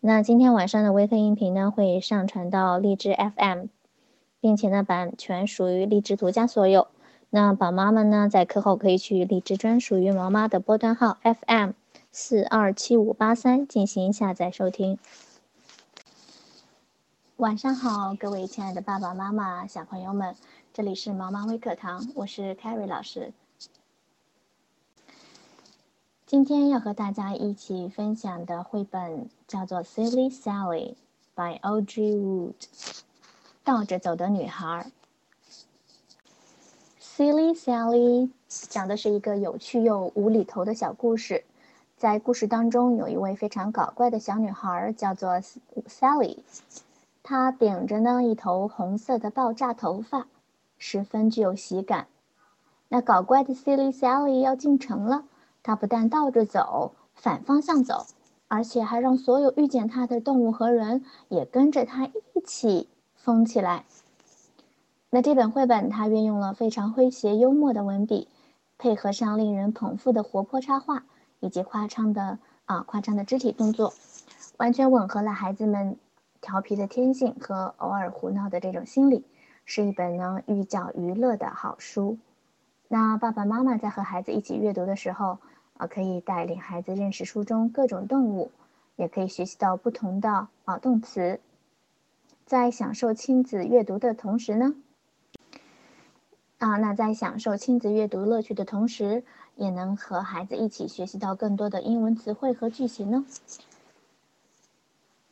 那今天晚上的微课音频呢，会上传到荔枝 FM，并且呢，版权属于荔枝独家所有。那宝妈们呢，在课后可以去荔枝专属于毛妈的波段号 FM 四二七五八三进行下载收听。晚上好，各位亲爱的爸爸妈妈、小朋友们，这里是毛妈微课堂，我是 Carrie 老师。今天要和大家一起分享的绘本叫做《Silly Sally》by Audrey Wood，倒着走的女孩。Silly Sally 讲的是一个有趣又无厘头的小故事。在故事当中，有一位非常搞怪的小女孩，叫做 Sally。她顶着呢一头红色的爆炸头发，十分具有喜感。那搞怪的 Silly Sally 要进城了。他不但倒着走，反方向走，而且还让所有遇见他的动物和人也跟着他一起疯起来。那这本绘本它运用了非常诙谐幽默的文笔，配合上令人捧腹的活泼插画以及夸张的啊夸张的肢体动作，完全吻合了孩子们调皮的天性和偶尔胡闹的这种心理，是一本呢寓教于乐的好书。那爸爸妈妈在和孩子一起阅读的时候，啊，可以带领孩子认识书中各种动物，也可以学习到不同的啊动词。在享受亲子阅读的同时呢，啊，那在享受亲子阅读乐趣的同时，也能和孩子一起学习到更多的英文词汇和句型呢。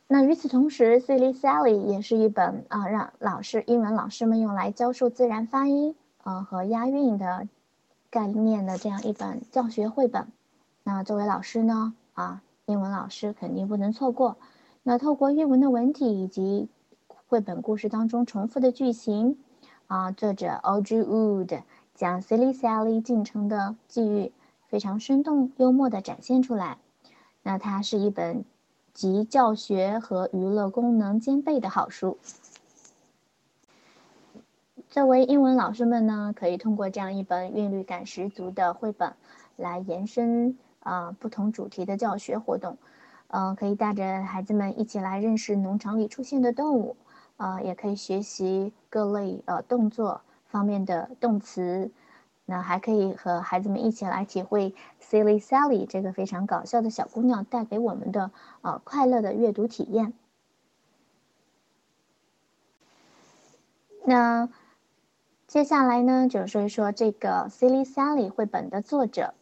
那与此同时，《Silly Sally》也是一本啊，让老师英文老师们用来教授自然发音。呃，和押韵的概念的这样一本教学绘本，那作为老师呢，啊，英文老师肯定不能错过。那透过韵文的文体以及绘本故事当中重复的句型，啊，作者 Audrey Wood 将 Silly Sally 进程的际遇非常生动幽默的展现出来。那它是一本集教学和娱乐功能兼备的好书。作为英文老师们呢，可以通过这样一本韵律感十足的绘本，来延伸啊不同主题的教学活动。嗯，可以带着孩子们一起来认识农场里出现的动物，啊，也可以学习各类呃动作方面的动词。那还可以和孩子们一起来体会 Silly Sally 这个非常搞笑的小姑娘带给我们的呃快乐的阅读体验。那。接下来呢，就说一说这个《Silly Sally》绘本的作者，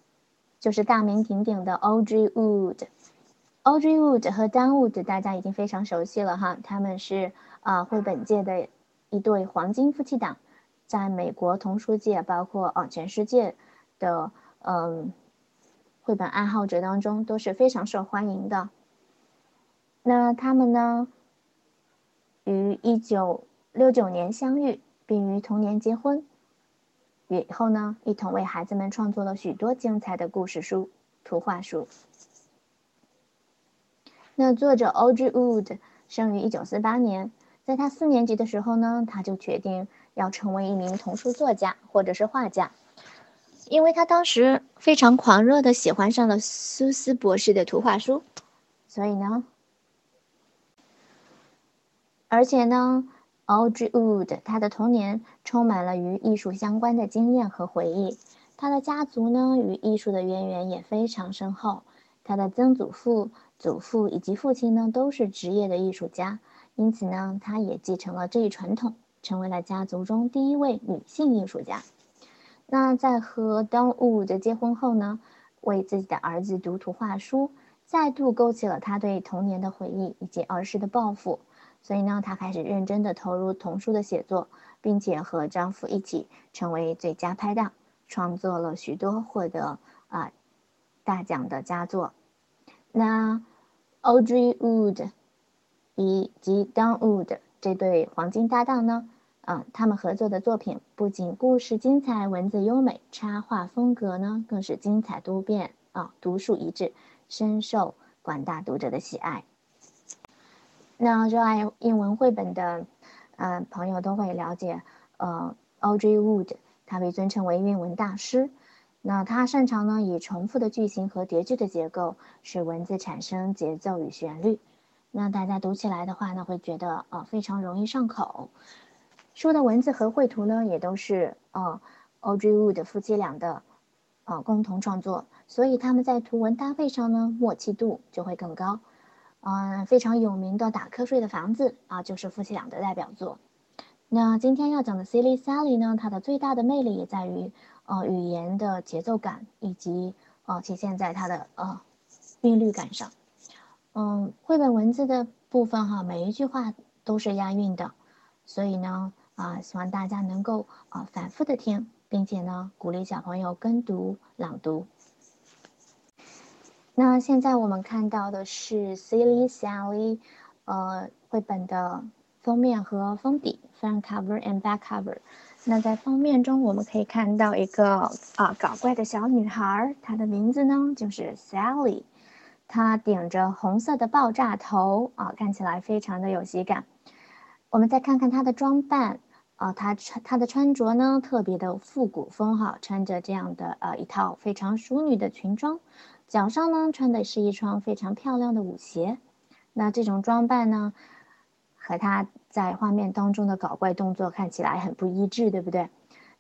就是大名鼎鼎的 Audrey Wood。Audrey Wood 和 Dan Wood 大家已经非常熟悉了哈，他们是啊绘本界的一对黄金夫妻档，在美国童书界，包括啊全世界的嗯绘本爱好者当中都是非常受欢迎的。那他们呢，于一九六九年相遇。并于同年结婚，以后呢，一同为孩子们创作了许多精彩的故事书、图画书。那作者 Audrey Wood 生于一九四八年，在他四年级的时候呢，他就决定要成为一名童书作家或者是画家，因为他当时非常狂热的喜欢上了苏斯博士的图画书，所以呢，而且呢。Audrey Wood，他的童年充满了与艺术相关的经验和回忆。他的家族呢，与艺术的渊源也非常深厚。他的曾祖父、祖父以及父亲呢，都是职业的艺术家，因此呢，他也继承了这一传统，成为了家族中第一位女性艺术家。那在和 Don Wood 结婚后呢，为自己的儿子读图画书，再度勾起了他对童年的回忆以及儿时的抱负。所以呢，她开始认真的投入童书的写作，并且和丈夫一起成为最佳拍档，创作了许多获得啊大奖的佳作。那 Audrey Wood 以及 Don Wood 这对黄金搭档呢，啊，他们合作的作品不仅故事精彩、文字优美，插画风格呢更是精彩多变啊，独树一帜，深受广大读者的喜爱。那热爱英文绘本的，嗯，朋友都会了解，呃，Audrey Wood，他被尊称为韵文大师。那他擅长呢以重复的句型和叠句的结构，使文字产生节奏与旋律。那大家读起来的话呢，会觉得呃非常容易上口。书的文字和绘图呢，也都是呃 Audrey Wood 夫妻俩的呃共同创作，所以他们在图文搭配上呢，默契度就会更高。嗯，非常有名的打瞌睡的房子啊，就是夫妻俩的代表作。那今天要讲的 Silly Sally 呢，它的最大的魅力也在于，呃，语言的节奏感以及呃体现在它的呃韵律感上。嗯，绘本文字的部分哈，每一句话都是押韵的，所以呢，啊，希望大家能够啊反复的听，并且呢，鼓励小朋友跟读朗读。那现在我们看到的是 Silly Sally，呃，绘本的。封面和封底 （front cover and back cover）。那在封面中，我们可以看到一个啊搞怪的小女孩，她的名字呢就是 Sally。她顶着红色的爆炸头啊，看起来非常的有喜感。我们再看看她的装扮啊，她穿她的穿着呢特别的复古风哈，穿着这样的呃一套非常淑女的裙装，脚上呢穿的是一双非常漂亮的舞鞋。那这种装扮呢？和他在画面当中的搞怪动作看起来很不一致，对不对？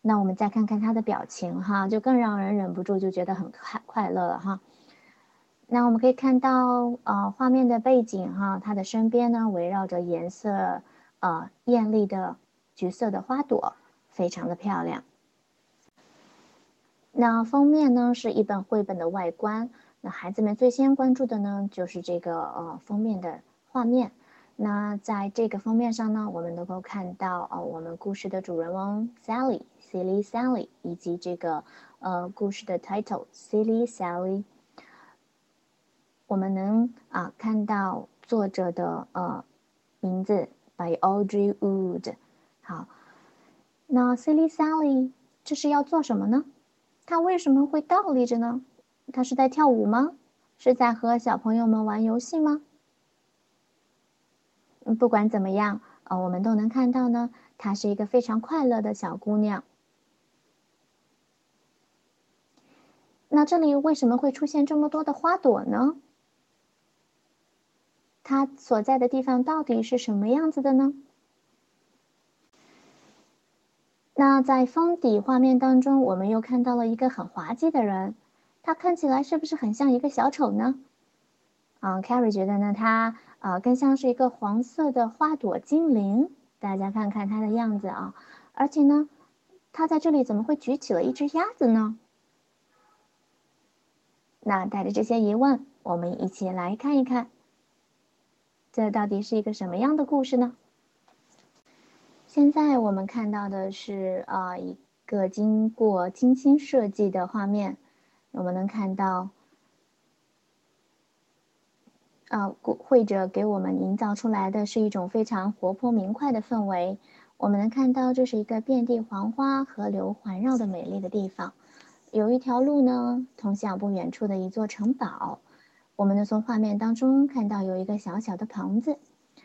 那我们再看看他的表情，哈，就更让人忍不住就觉得很快快乐了，哈。那我们可以看到，呃，画面的背景，哈，他的身边呢围绕着颜色，呃，艳丽的橘色的花朵，非常的漂亮。那封面呢是一本绘本的外观，那孩子们最先关注的呢就是这个呃封面的画面。那在这个封面上呢，我们能够看到呃，我们故事的主人翁 Sally，Silly Sally，以及这个呃故事的 title Silly Sally。我们能啊看到作者的呃名字 by Audrey Wood。好，那 Silly Sally 这是要做什么呢？他为什么会倒立着呢？他是在跳舞吗？是在和小朋友们玩游戏吗？不管怎么样，呃，我们都能看到呢，她是一个非常快乐的小姑娘。那这里为什么会出现这么多的花朵呢？她所在的地方到底是什么样子的呢？那在封底画面当中，我们又看到了一个很滑稽的人，他看起来是不是很像一个小丑呢？啊，Carrie 觉得呢，他。啊，更像是一个黄色的花朵精灵。大家看看他的样子啊，而且呢，他在这里怎么会举起了一只鸭子呢？那带着这些疑问，我们一起来看一看，这到底是一个什么样的故事呢？现在我们看到的是啊，一个经过精心设计的画面，我们能看到。呃，绘者给我们营造出来的是一种非常活泼明快的氛围。我们能看到，这是一个遍地黄花、河流环绕的美丽的地方。有一条路呢，通向不远处的一座城堡。我们能从画面当中看到有一个小小的棚子，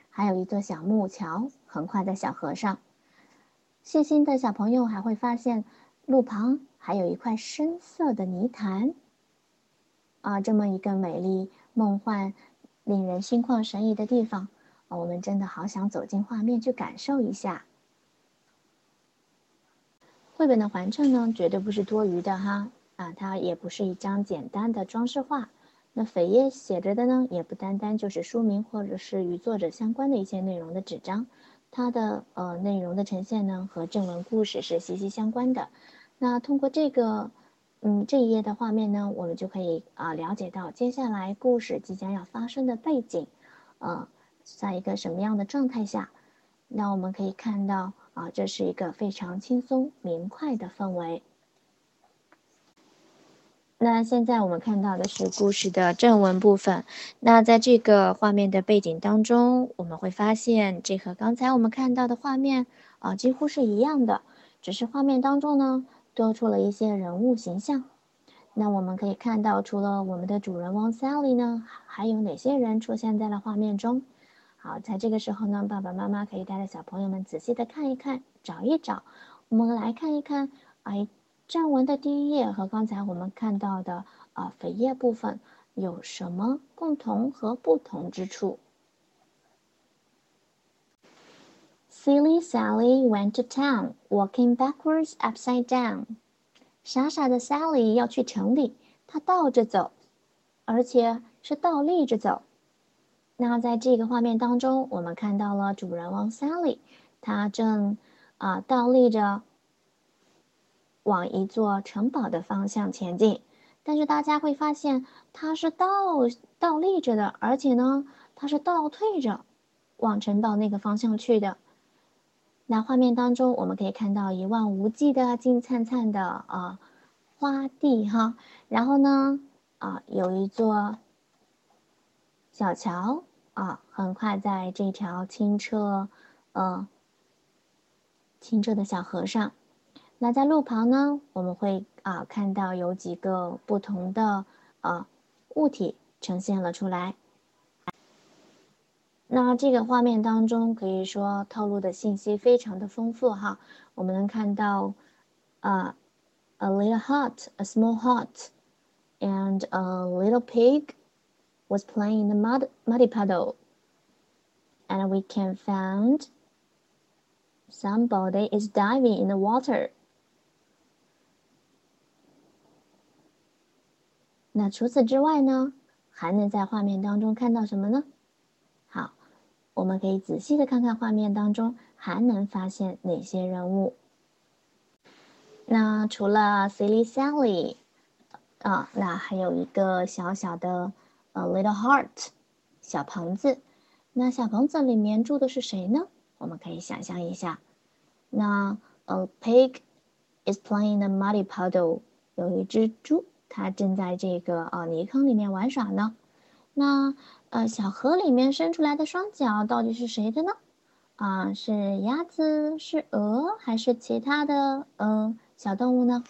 还有一座小木桥横跨在小河上。细心的小朋友还会发现，路旁还有一块深色的泥潭。啊，这么一个美丽梦幻。令人心旷神怡的地方，我们真的好想走进画面去感受一下。绘本的环衬呢，绝对不是多余的哈啊，它也不是一张简单的装饰画。那扉页写着的呢，也不单单就是书名或者是与作者相关的一些内容的纸张，它的呃内容的呈现呢，和正文故事是息息相关的。那通过这个。嗯，这一页的画面呢，我们就可以啊了解到接下来故事即将要发生的背景，呃，在一个什么样的状态下？那我们可以看到啊，这是一个非常轻松明快的氛围。那现在我们看到的是故事的正文部分。那在这个画面的背景当中，我们会发现这和刚才我们看到的画面啊几乎是一样的，只是画面当中呢。多出了一些人物形象，那我们可以看到，除了我们的主人翁 Sally 呢，还有哪些人出现在了画面中？好，在这个时候呢，爸爸妈妈可以带着小朋友们仔细的看一看，找一找。我们来看一看，哎，正文的第一页和刚才我们看到的啊扉页部分有什么共同和不同之处？Silly Sally went to town, walking backwards upside down. 傻傻的 Sally 要去城里，她倒着走，而且是倒立着走。那在这个画面当中，我们看到了主人翁 Sally，她正啊倒立着往一座城堡的方向前进。但是大家会发现，它是倒倒立着的，而且呢，它是倒退着往城堡那个方向去的。那画面当中，我们可以看到一望无际的金灿灿的啊花地哈，然后呢啊有一座小桥啊，横跨在这条清澈呃清澈的小河上。那在路旁呢，我们会啊看到有几个不同的啊物体呈现了出来。那这个画面当中，可以说透露的信息非常的丰富哈。我们能看到，啊，a little hut, a small hut, and a little pig was playing in the mud muddy puddle, and we can find somebody is diving in the water. 那除此之外呢，还能在画面当中看到什么呢？好我们可以仔细的看看画面当中还能发现哪些人物。那除了 Silly Sally，啊，那还有一个小小的呃 Little Heart 小棚子。那小棚子里面住的是谁呢？我们可以想象一下。那 A pig is playing the muddy puddle，有一只猪，它正在这个呃泥坑里面玩耍呢。那呃，小河里面伸出来的双脚到底是谁的呢？啊，是鸭子，是鹅，还是其他的嗯小动物呢？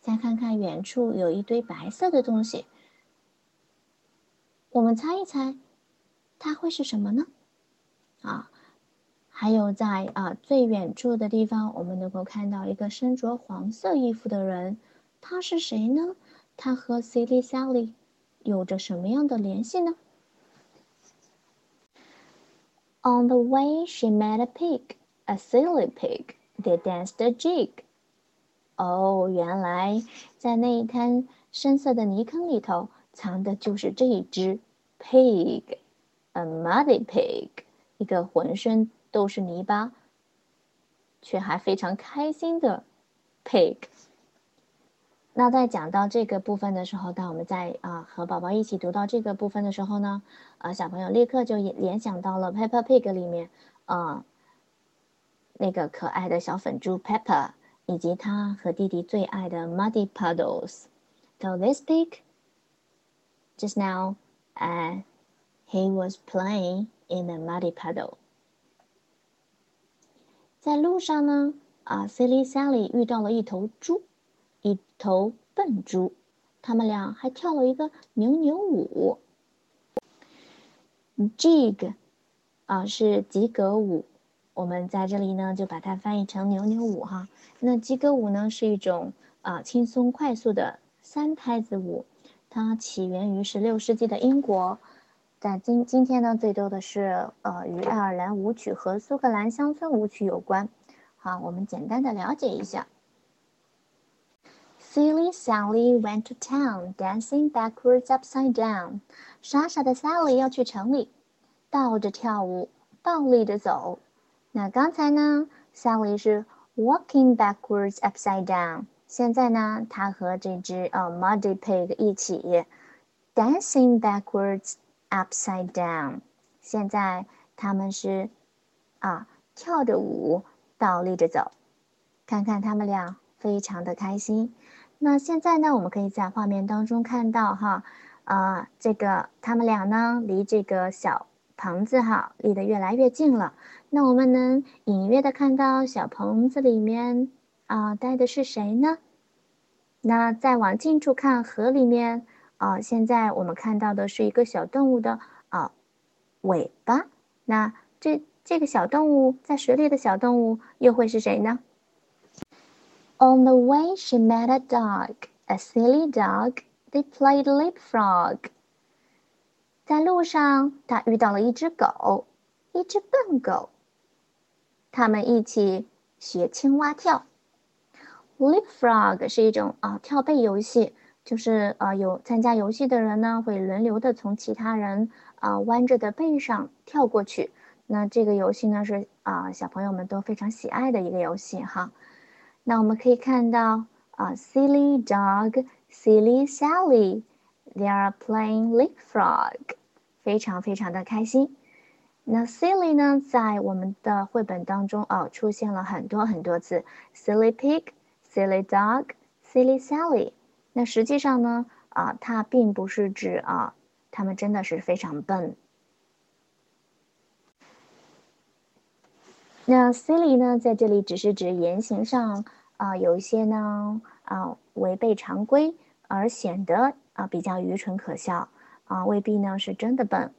再看看远处有一堆白色的东西，我们猜一猜，它会是什么呢？啊，还有在啊最远处的地方，我们能够看到一个身着黄色衣服的人，他是谁呢？他和 Silly Sally 有着什么样的联系呢？On the way, she met a pig, a silly pig. They danced a jig. 哦，原来在那一滩深色的泥坑里头藏的就是这一只 pig，a muddy pig，一个浑身都是泥巴，却还非常开心的 pig。那在讲到这个部分的时候，当我们在啊和宝宝一起读到这个部分的时候呢，啊小朋友立刻就联想到了《Peppa Pig》里面，啊那个可爱的小粉猪 Peppa，以及他和弟弟最爱的 Muddy Puddles。So this pig, just now, uh, he was playing in a muddy puddle。在路上呢，啊，Silly Sally 遇到了一头猪。一头笨猪，他们俩还跳了一个扭扭舞。Jig，啊，是及格舞。我们在这里呢，就把它翻译成扭扭舞哈。那及格舞呢，是一种啊轻松快速的三拍子舞，它起源于十六世纪的英国，在今今天呢，最多的是呃与爱尔兰舞曲和苏格兰乡村舞曲有关。好，我们简单的了解一下。Sally went to town, dancing backwards upside down. 傻傻的 Sally 要去城里，倒着跳舞，倒立着走。那刚才呢，Sally 是 walking backwards upside down。现在呢，她和这只呃 Muddy Pig 一起 dancing backwards upside down。现在他们是啊跳着舞，倒立着走。看看他们俩非常的开心。那现在呢，我们可以在画面当中看到哈，啊，这个他们俩呢离这个小棚子哈离得越来越近了。那我们能隐约的看到小棚子里面啊待的是谁呢？那再往近处看，河里面啊，现在我们看到的是一个小动物的啊尾巴。那这这个小动物在水里的小动物又会是谁呢？On the way, she met a dog, a silly dog. They played leapfrog. 在路上，她遇到了一只狗，一只笨狗。他们一起学青蛙跳。Leapfrog 是一种啊跳背游戏，就是呃有参加游戏的人呢会轮流的从其他人啊弯着的背上跳过去。那这个游戏呢是啊小朋友们都非常喜爱的一个游戏哈。那我们可以看到啊，Silly dog, Silly Sally, they are playing leapfrog，非常非常的开心。那 Silly 呢，在我们的绘本当中哦出现了很多很多次，Silly pig。Silly dog, silly Sally。那实际上呢，啊，它并不是指啊，他们真的是非常笨。那 silly 呢，在这里只是指言行上啊，有一些呢啊违背常规，而显得啊比较愚蠢可笑啊，未必呢是真的笨。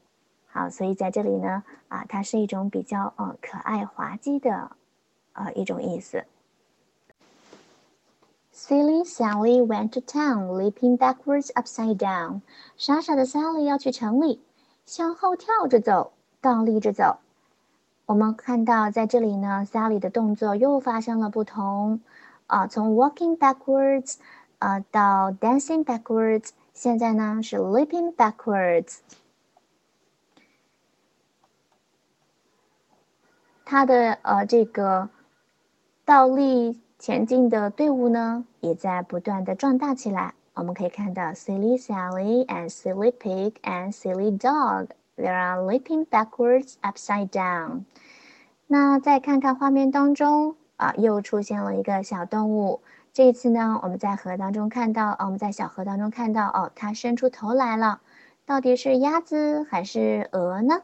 好，所以在这里呢啊，它是一种比较呃可爱滑稽的啊一种意思。Silly Sally went to town, leaping backwards upside down. 傻傻的 Sally 要去城里，向后跳着走，倒立着走。我们看到在这里呢，Sally 的动作又发生了不同，啊，从 walking backwards，啊到 dancing backwards，现在呢是 leaping backwards。它的呃这个倒立。前进的队伍呢，也在不断的壮大起来。我们可以看到，Silly Sally and Silly Pig and Silly Dog They are leaping backwards upside down。那再看看画面当中啊，又出现了一个小动物。这一次呢，我们在河当中看到啊，我们在小河当中看到，哦，它伸出头来了。到底是鸭子还是鹅呢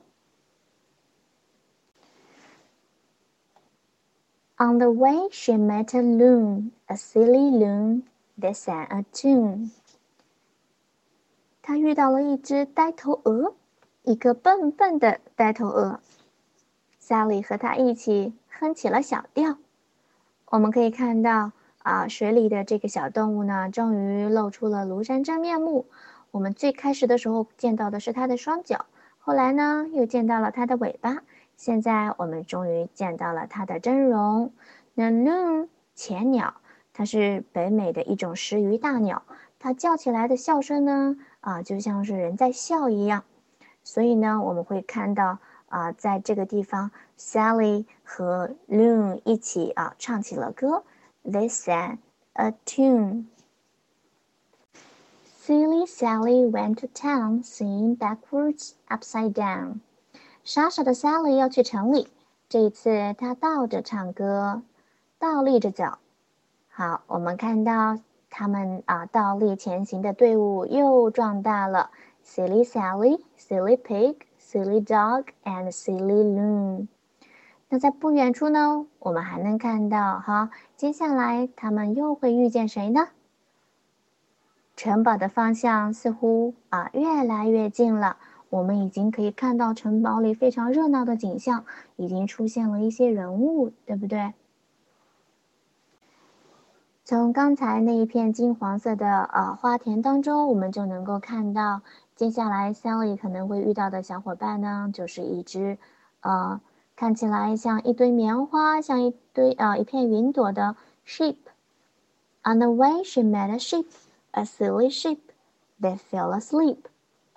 ？On the way, she met a loon, a silly loon that sang a tune. 她遇到了一只呆头鹅，一个笨笨的呆头鹅。Sally 和他一起哼起了小调。我们可以看到啊，水里的这个小动物呢，终于露出了庐山真面目。我们最开始的时候见到的是它的双脚，后来呢，又见到了它的尾巴。现在我们终于见到了它的真容。那 loon 浅鸟，它是北美的一种食鱼大鸟，它叫起来的笑声呢，啊，就像是人在笑一样。所以呢，我们会看到啊，在这个地方，Sally 和 loon 一起啊唱起了歌，They sang a tune. Silly Sally went to town, singing backwards, upside down. 傻傻的 Sally 要去城里，这一次她倒着唱歌，倒立着走。好，我们看到他们啊倒立前行的队伍又壮大了。Silly Sally, Silly Pig, Silly Dog, and Silly Loon。那在不远处呢，我们还能看到哈，接下来他们又会遇见谁呢？城堡的方向似乎啊越来越近了。我们已经可以看到城堡里非常热闹的景象，已经出现了一些人物，对不对？从刚才那一片金黄色的呃花田当中，我们就能够看到，接下来 Sally 可能会遇到的小伙伴呢，就是一只呃看起来像一堆棉花，像一堆呃一片云朵的 sheep。On the way, she met a sheep, a silly sheep. They fell asleep.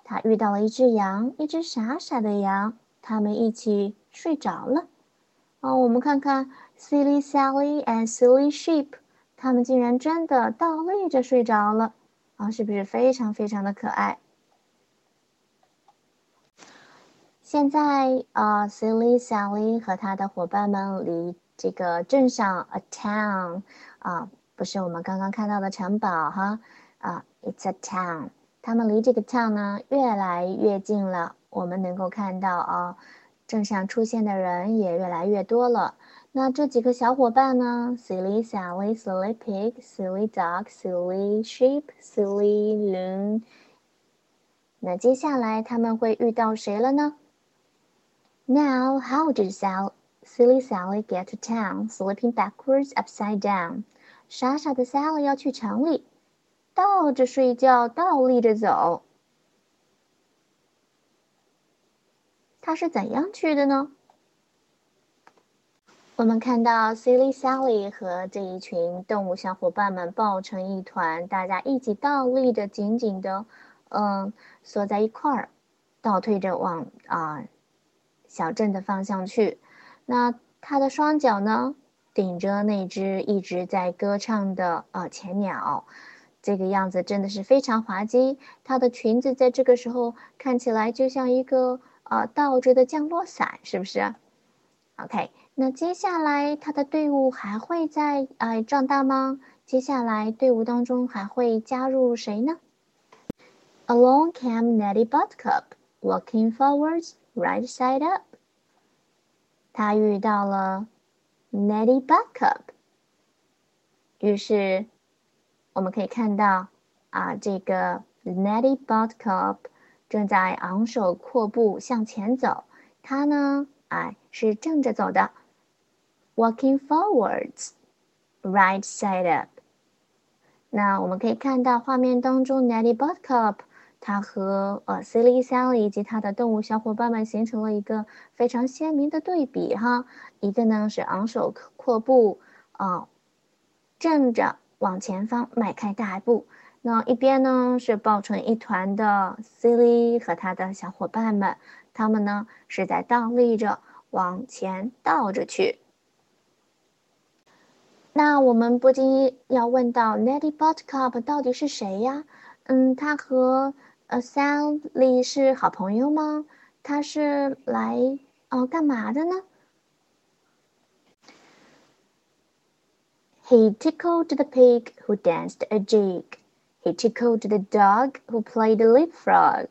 她遇到了一只羊，一只傻傻的羊，他们一起睡着了。哦，我们看看 Silly Sally and Silly Sheep，他们竟然真的倒立着睡着了。啊，是不是非常非常的可爱？现在啊，Silly Sally 和他的伙伴们离这个镇上 a town 啊，不是我们刚刚看到的城堡哈啊，It's a town。他们离这个 town 呢越来越近了，我们能够看到啊，镇上出现的人也越来越多了。那这几个小伙伴呢？Silly Sally, Silly Pig, Silly Dog, Silly Sheep, Silly Loon。那接下来他们会遇到谁了呢？Now, how did Sally, Silly Sally get to town, slipping backwards, upside down？傻傻的 Sally 要去城里。倒着睡觉，倒立着走。他是怎样去的呢我们看到 Silly Sally 和这一群动物小伙伴们抱成一团，大家一起倒立着，紧紧的，嗯，缩在一块儿，倒退着往啊小镇的方向去。那他的双脚呢，顶着那只一直在歌唱的呃前鸟，这个样子真的是非常滑稽。他的裙子在这个时候看起来就像一个呃倒着的降落伞，是不是？OK。那接下来，他的队伍还会再呃壮大吗？接下来队伍当中还会加入谁呢？Along came Nettie Buttercup, walking forwards, right side up. 他遇到了 Nettie Buttercup，于是我们可以看到啊，这个 Nettie Buttercup 正在昂首阔步向前走。他呢，哎，是正着走的。Walking forwards, right side up。那我们可以看到画面当中，Nettie Buttercup，它和呃 Silly Sally 以及它的动物小伙伴们形成了一个非常鲜明的对比哈。一个呢是昂首阔步，啊，正着往前方迈开大步；那一边呢是抱成一团的 Silly 和他的小伙伴们，他们呢是在倒立着往前倒着去。那我们不禁要问到，Nettie Buttercup 到底是谁呀？嗯，他和呃 Sally 是好朋友吗？他是来哦干嘛的呢？He tickled the pig who danced a jig. He tickled the dog who played leapfrog.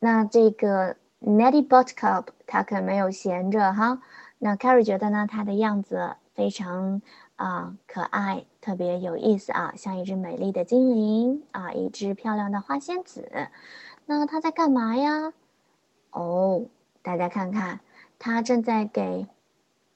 那这个 Nettie Buttercup 他可没有闲着哈。那 Carrie 觉得呢，他的样子非常。啊，可爱，特别有意思啊，像一只美丽的精灵啊，一只漂亮的花仙子。那它在干嘛呀？哦，大家看看，它正在给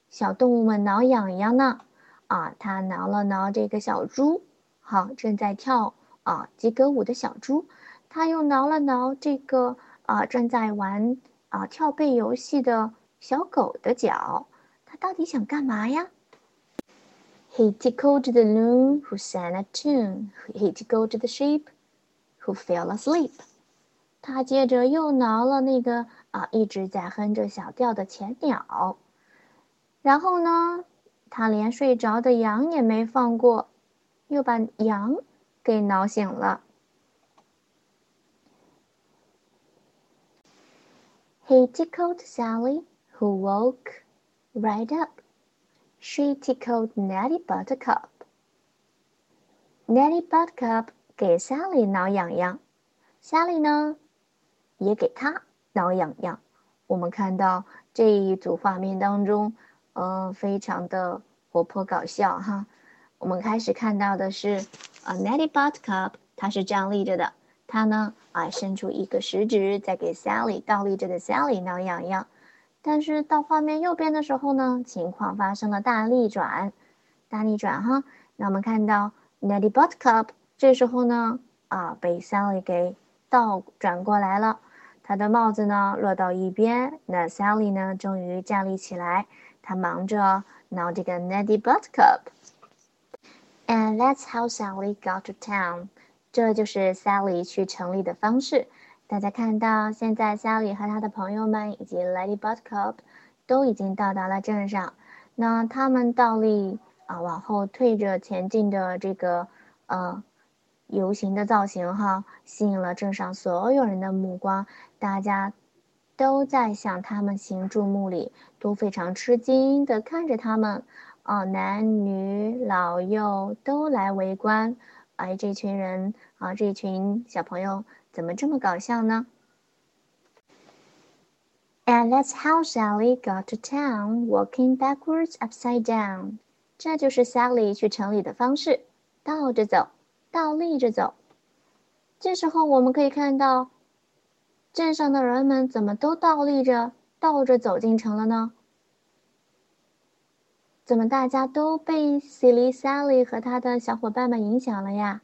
小动物们挠痒痒呢。啊，它挠了挠这个小猪，好，正在跳啊吉格舞的小猪。它又挠了挠这个啊正在玩啊跳背游戏的小狗的脚。它到底想干嘛呀 ？He tickled the loon who sang a tune. He tickled the sheep who fell asleep. 他接着又挠了那个啊一直在哼着小调的前鸟，然后呢，他连睡着的羊也没放过，又把羊给挠醒了。He tickled Sally, who woke right up. She tickled Nettie Buttercup. Nettie Buttercup 给 Sally 挠痒痒，Sally 呢也给她挠痒痒。我们看到这一组画面当中，呃，非常的活泼搞笑哈。我们开始看到的是，呃，Nettie Buttercup，它是这样立着的，它呢啊伸出一个食指在给 Sally 倒立着的 Sally 挠痒痒。但是到画面右边的时候呢，情况发生了大逆转，大逆转哈。那我们看到 Neddy Buntcup 这时候呢，啊，被 Sally 给倒转过来了，她的帽子呢落到一边，那 Sally 呢终于站立起来，她忙着挠这个 Neddy Buntcup。And that's how Sally got to town。这就是 Sally 去城里的方式。大家看到，现在 Sally 和他的朋友们以及 Lady Buttercup 都已经到达了镇上。那他们倒立啊，往后退着前进的这个呃游行的造型哈，吸引了镇上所有人的目光。大家都在向他们行注目礼，都非常吃惊的看着他们。啊，男女老幼都来围观。哎，这群人啊，这群小朋友。怎么这么搞笑呢？And that's how Sally got to town, walking backwards, upside down。这就是 Sally 去城里的方式，倒着走，倒立着走。这时候我们可以看到，镇上的人们怎么都倒立着，倒着走进城了呢？怎么大家都被 Silly Sally 和他的小伙伴们影响了呀？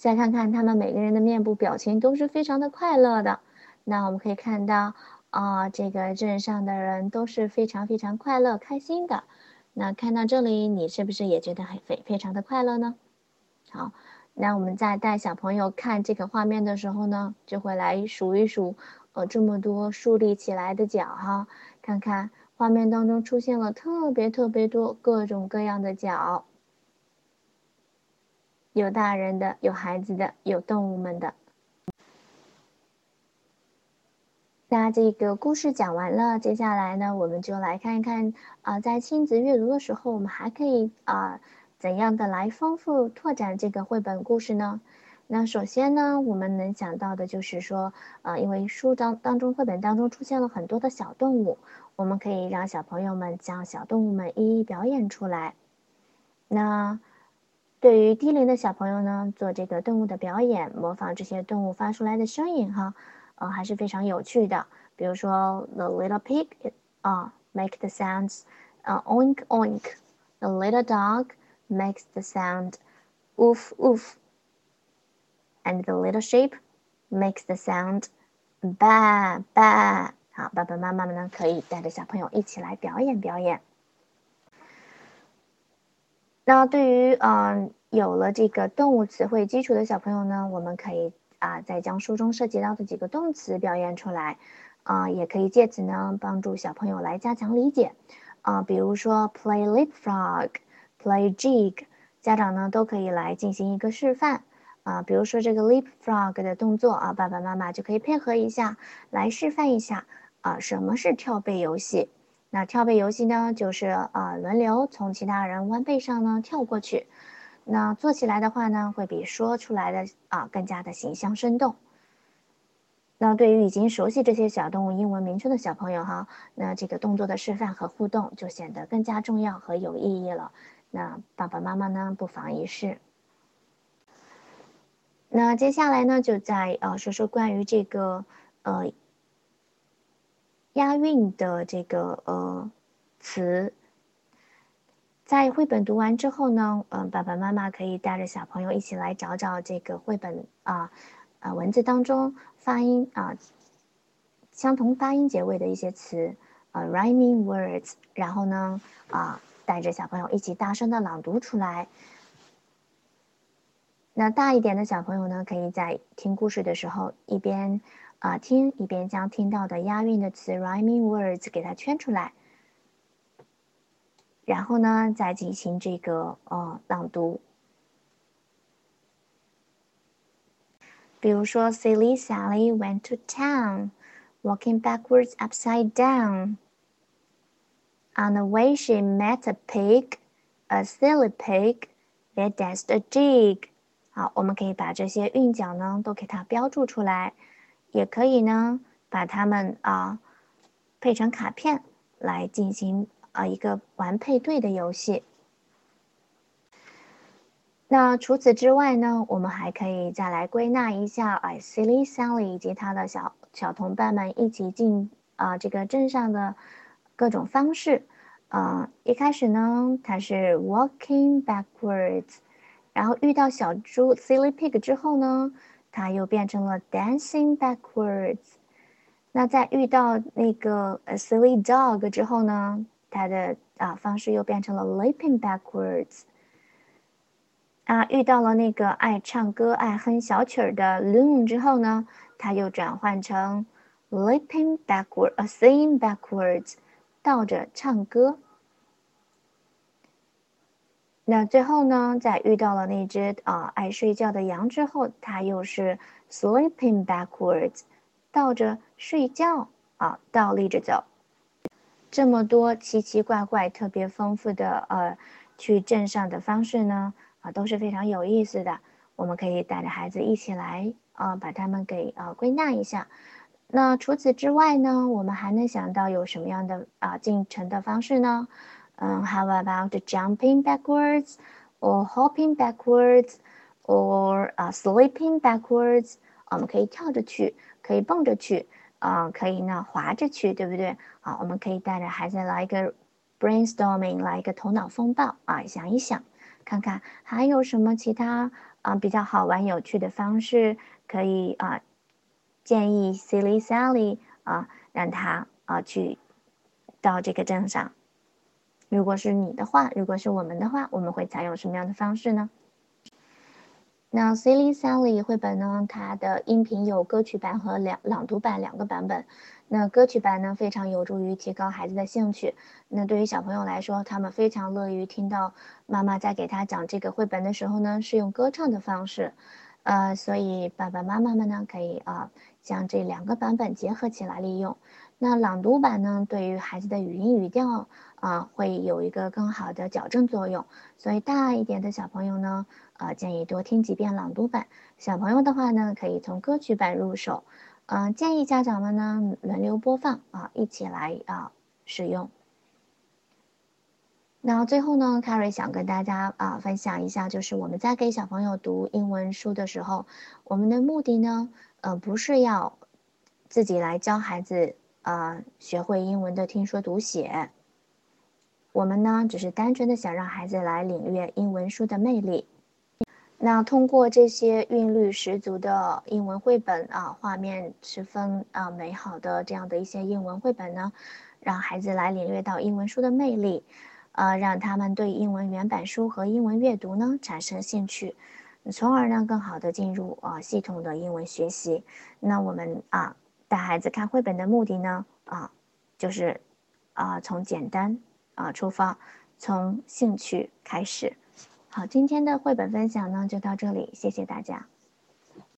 再看看他们每个人的面部表情都是非常的快乐的。那我们可以看到，啊，这个镇上的人都是非常非常快乐、开心的。那看到这里，你是不是也觉得很非非常的快乐呢？好，那我们在带小朋友看这个画面的时候呢，就会来数一数，呃，这么多竖立起来的脚哈，看看画面当中出现了特别特别多各种各样的脚，有大人的，有孩子的，有动物们的。那这个故事讲完了，接下来呢，我们就来看一看啊，在亲子阅读的时候，我们还可以啊，怎样的来丰富拓展这个绘本故事呢？那首先呢，我们能想到的就是说，呃，因为书当当中绘本当中出现了很多的小动物，我们可以让小朋友们将小动物们一一表演出来。那对于低龄的小朋友呢，做这个动物的表演，模仿这些动物发出来的声音，哈。呃，还是非常有趣的。比如说，the little pig 啊，make the sounds，呃，oink oink。The little dog makes the sound woof woof。And the little sheep makes the sound ba ba。好，爸爸妈妈们呢可以带着小朋友一起来表演表演。那对于嗯有了这个动物词汇基础的小朋友呢，我们可以。啊，再将书中涉及到的几个动词表现出来，啊，也可以借此呢帮助小朋友来加强理解，啊，比如说 play leapfrog，play jig，家长呢都可以来进行一个示范，啊，比如说这个 leapfrog 的动作啊，爸爸妈妈就可以配合一下来示范一下，啊，什么是跳背游戏？那跳背游戏呢，就是啊轮流从其他人弯背上呢跳过去。那做起来的话呢，会比说出来的啊更加的形象生动。那对于已经熟悉这些小动物英文名称的小朋友哈，那这个动作的示范和互动就显得更加重要和有意义了。那爸爸妈妈呢，不妨一试。那接下来呢，就在呃说说关于这个呃押韵的这个呃词。在绘本读完之后呢，嗯，爸爸妈妈可以带着小朋友一起来找找这个绘本啊，啊文字当中发音啊相同发音结尾的一些词啊，rhyming words，然后呢啊带着小朋友一起大声的朗读出来。那大一点的小朋友呢，可以在听故事的时候一边啊听一边将听到的押韵的词 rhyming words 给它圈出来。然后呢，再进行这个呃朗读。比如说，Silly Sally went to town, walking backwards upside down. On the way, she met a pig, a silly pig. They danced a jig. 好，我们可以把这些韵脚呢都给它标注出来，也可以呢把它们啊配成卡片来进行。啊，一个玩配对的游戏。那除此之外呢，我们还可以再来归纳一下，哎，Silly Sally 以及他的小小同伴们一起进啊这个镇上的各种方式。啊，一开始呢，他是 walking backwards，然后遇到小猪 Silly Pig 之后呢，他又变成了 dancing backwards。那在遇到那个 a Silly Dog 之后呢？他的啊方式又变成了 leaping backwards。啊，遇到了那个爱唱歌、爱哼小曲儿的 loon 之后呢，他又转换成 leaping backward，呃，singing backwards，倒着唱歌。那最后呢，在遇到了那只啊爱睡觉的羊之后，它又是 sleeping backwards，倒着睡觉啊，倒立着走。这么多奇奇怪怪、特别丰富的呃，去镇上的方式呢，啊都是非常有意思的。我们可以带着孩子一起来啊，把它们给啊归纳一下。那除此之外呢，我们还能想到有什么样的啊进程的方式呢？嗯，How about jumping backwards, or hopping backwards, or 啊 sleeping backwards？我们可以跳着去，可以蹦着去。啊，可以呢，滑着去，对不对？好，我们可以带着孩子来一个 brainstorming，来一个头脑风暴啊，想一想，看看还有什么其他啊比较好玩、有趣的方式可以啊，建议 Silly Sally 啊让他啊去到这个镇上。如果是你的话，如果是我们的话，我们会采用什么样的方式呢？那《Silly Sally》绘本呢？它的音频有歌曲版和两朗读版两个版本。那歌曲版呢，非常有助于提高孩子的兴趣。那对于小朋友来说，他们非常乐于听到妈妈在给他讲这个绘本的时候呢，是用歌唱的方式。呃，所以爸爸妈妈们呢，可以啊将这两个版本结合起来利用。那朗读版呢，对于孩子的语音语调啊，会有一个更好的矫正作用。所以大一点的小朋友呢。啊，建议多听几遍朗读版。小朋友的话呢，可以从歌曲版入手。嗯，建议家长们呢轮流播放啊，一起来啊使用。那最后呢，Carrie 想跟大家啊分享一下，就是我们在给小朋友读英文书的时候，我们的目的呢，呃，不是要自己来教孩子啊学会英文的听说读写。我们呢，只是单纯的想让孩子来领略英文书的魅力。那通过这些韵律十足的英文绘本啊，画面十分啊美好的这样的一些英文绘本呢，让孩子来领略到英文书的魅力，呃，让他们对英文原版书和英文阅读呢产生兴趣，从而呢更好的进入啊系统的英文学习。那我们啊带孩子看绘本的目的呢啊，就是啊从简单啊出发，从兴趣开始。好，今天的绘本分享呢就到这里，谢谢大家。